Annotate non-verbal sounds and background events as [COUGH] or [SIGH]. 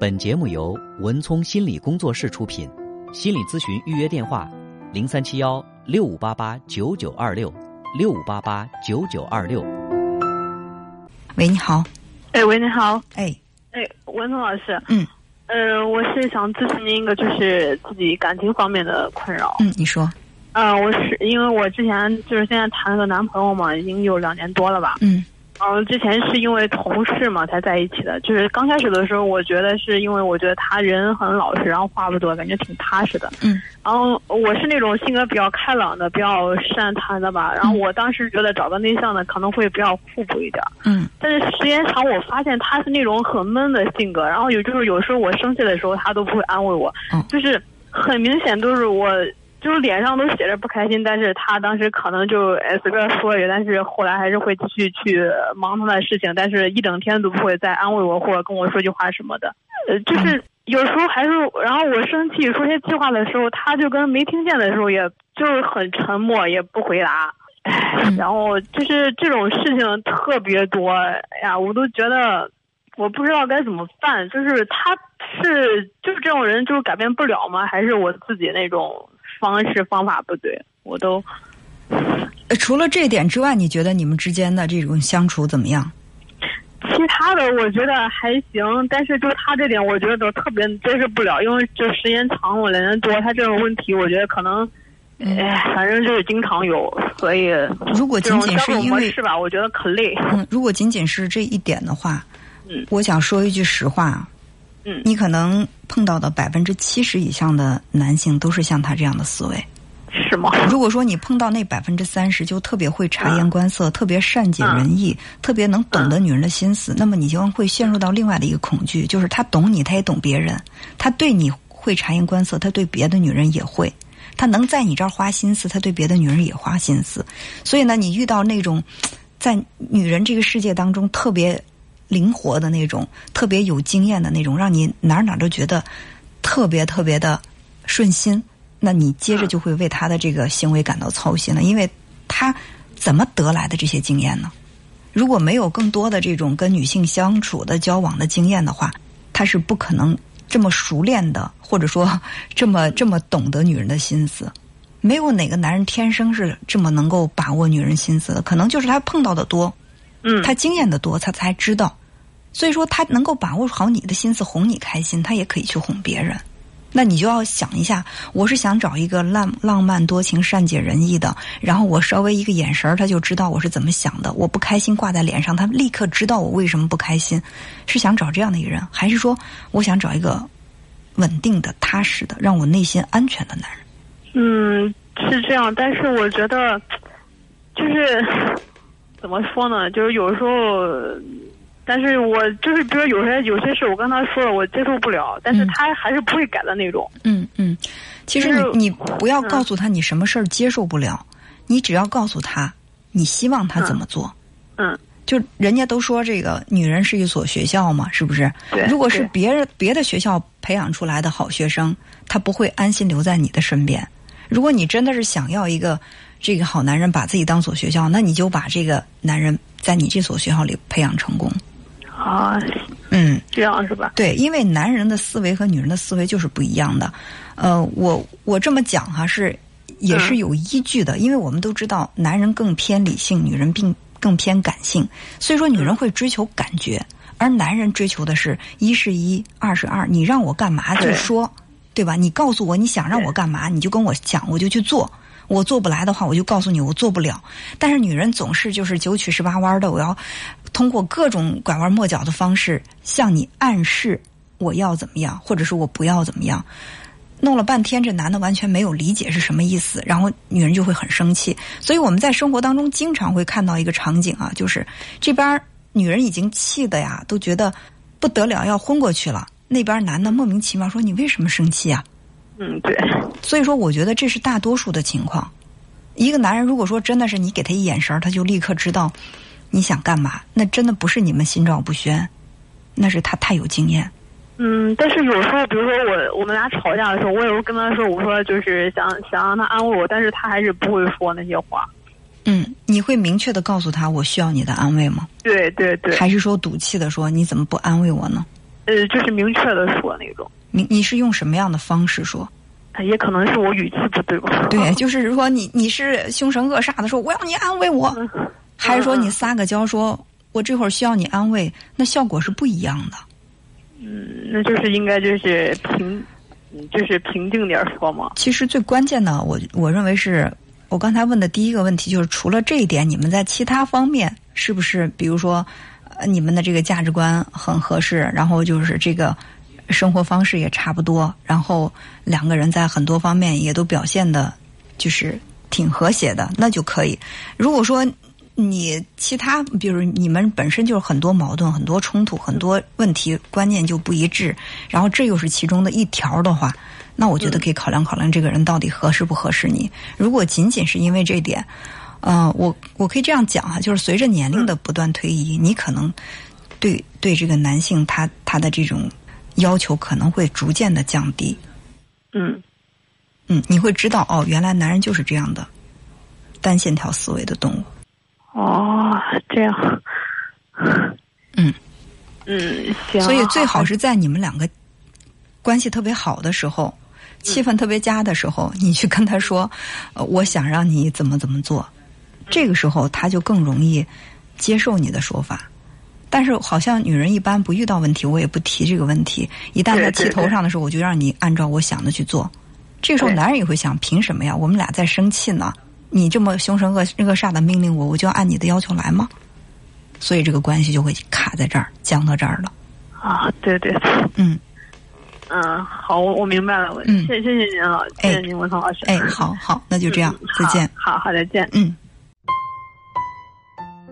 本节目由文聪心理工作室出品，心理咨询预约电话：零三七幺六五八八九九二六六五八八九九二六。喂，你好。哎，喂，你好。哎，哎，文聪老师。嗯。呃，我是想咨询您一个，就是自己感情方面的困扰。嗯，你说。嗯，我是因为我之前就是现在谈了个男朋友嘛，已经有两年多了吧。嗯。嗯，之前是因为同事嘛才在一起的。就是刚开始的时候，我觉得是因为我觉得他人很老实，然后话不多，感觉挺踏实的。嗯。然后我是那种性格比较开朗的，比较善谈的吧。然后我当时觉得找个内向的可能会比较互补一点。嗯。但是时间长，我发现他是那种很闷的性格。然后有就是有时候我生气的时候，他都不会安慰我。嗯。就是很明显都是我。就是脸上都写着不开心，但是他当时可能就随便说一句，但是后来还是会继续去忙他的事情，但是一整天都不会再安慰我或者跟我说句话什么的。呃，就是有时候还是，然后我生气说些气话的时候，他就跟没听见的时候，也就是很沉默，也不回答。唉，然后就是这种事情特别多，哎呀，我都觉得我不知道该怎么办。就是他是就是这种人，就是改变不了吗？还是我自己那种？方式方法不对，我都。除了这点之外，你觉得你们之间的这种相处怎么样？其他的我觉得还行，但是就他这点，我觉得都特别接受不了，因为就时间长了，两年多，他这种问题，我觉得可能，哎，反正就是经常有，所以如果仅仅是因为是吧？我觉得可累。嗯，如果仅仅是这一点的话，嗯，我想说一句实话。嗯，你可能碰到的百分之七十以上的男性都是像他这样的思维，是吗？如果说你碰到那百分之三十，就特别会察言观色，特别善解人意，特别能懂得女人的心思，那么你就会陷入到另外的一个恐惧，就是他懂你，他也懂别人，他对你会察言观色，他对别的女人也会，他能在你这儿花心思，他对别的女人也花心思，所以呢，你遇到那种在女人这个世界当中特别。灵活的那种，特别有经验的那种，让你哪哪都觉得特别特别的顺心。那你接着就会为他的这个行为感到操心了，因为他怎么得来的这些经验呢？如果没有更多的这种跟女性相处的交往的经验的话，他是不可能这么熟练的，或者说这么这么懂得女人的心思。没有哪个男人天生是这么能够把握女人心思的，可能就是他碰到的多，嗯，他经验的多，他才知道。所以说，他能够把握好你的心思，哄你开心，他也可以去哄别人。那你就要想一下，我是想找一个浪浪漫多情、善解人意的，然后我稍微一个眼神他就知道我是怎么想的。我不开心挂在脸上，他立刻知道我为什么不开心。是想找这样的一个人，还是说我想找一个稳定的、踏实的、让我内心安全的男人？嗯，是这样。但是我觉得，就是 [LAUGHS] 怎么说呢？就是有时候。但是我就是，比如有些有些事，我跟他说了，我接受不了，但是他还是不会改的那种。嗯嗯，其实你你不要告诉他你什么事儿接受不了，你只要告诉他你希望他怎么做。嗯，就人家都说这个女人是一所学校嘛，是不是？对。如果是别人别的学校培养出来的好学生，他不会安心留在你的身边。如果你真的是想要一个这个好男人，把自己当所学校，那你就把这个男人在你这所学校里培养成功。啊，嗯，这样是吧？对，因为男人的思维和女人的思维就是不一样的。呃，我我这么讲哈是也是有依据的，因为我们都知道，男人更偏理性，女人并更偏感性。所以说，女人会追求感觉，而男人追求的是一是一，二是二。你让我干嘛就说，对吧？你告诉我你想让我干嘛，你就跟我讲，我就去做。我做不来的话，我就告诉你我做不了。但是女人总是就是九曲十八弯的，我要通过各种拐弯抹角的方式向你暗示我要怎么样，或者是我不要怎么样。弄了半天，这男的完全没有理解是什么意思，然后女人就会很生气。所以我们在生活当中经常会看到一个场景啊，就是这边女人已经气的呀，都觉得不得了要昏过去了，那边男的莫名其妙说：“你为什么生气啊？”嗯，对。所以说，我觉得这是大多数的情况。一个男人如果说真的是你给他一眼神，他就立刻知道你想干嘛，那真的不是你们心照不宣，那是他太有经验。嗯，但是有时候，比如说我我们俩吵架的时候，我也会跟他说，我说就是想想让他安慰我，但是他还是不会说那些话。嗯，你会明确的告诉他我需要你的安慰吗？对对对。还是说赌气的说你怎么不安慰我呢？呃，就是明确的说那种。你你是用什么样的方式说？也可能是我语气不对吧？对，[LAUGHS] 就是如果你你是凶神恶煞的说我要你安慰我，还是说你撒个娇说我这会儿需要你安慰，那效果是不一样的。嗯，那就是应该就是平，就是平静点说嘛。其实最关键的，我我认为是我刚才问的第一个问题，就是除了这一点，你们在其他方面是不是，比如说，呃，你们的这个价值观很合适，然后就是这个生活方式也差不多，然后两个人在很多方面也都表现的，就是挺和谐的，那就可以。如果说，你其他，比如你们本身就是很多矛盾、很多冲突、很多问题，观念就不一致，然后这又是其中的一条的话，那我觉得可以考量考量这个人到底合适不合适你。如果仅仅是因为这点，呃，我我可以这样讲哈，就是随着年龄的不断推移，你可能对对这个男性他他的这种要求可能会逐渐的降低。嗯嗯，你会知道哦，原来男人就是这样的单线条思维的动物。哦，这样，嗯，嗯，行。所以最好是在你们两个关系特别好的时候，气氛特别佳的时候，你去跟他说，呃，我想让你怎么怎么做，这个时候他就更容易接受你的说法。但是好像女人一般不遇到问题，我也不提这个问题。一旦在气头上的时候，我就让你按照我想的去做。这个时候男人也会想，凭什么呀？我们俩在生气呢。你这么凶神恶恶煞的命令我，我就要按你的要求来吗？所以这个关系就会卡在这儿，僵到这儿了。啊，对对，嗯，嗯，好，我我明白了，我谢谢谢您了，谢谢您，文涛老师。哎，好好，那就这样，再见。好好，再见。嗯。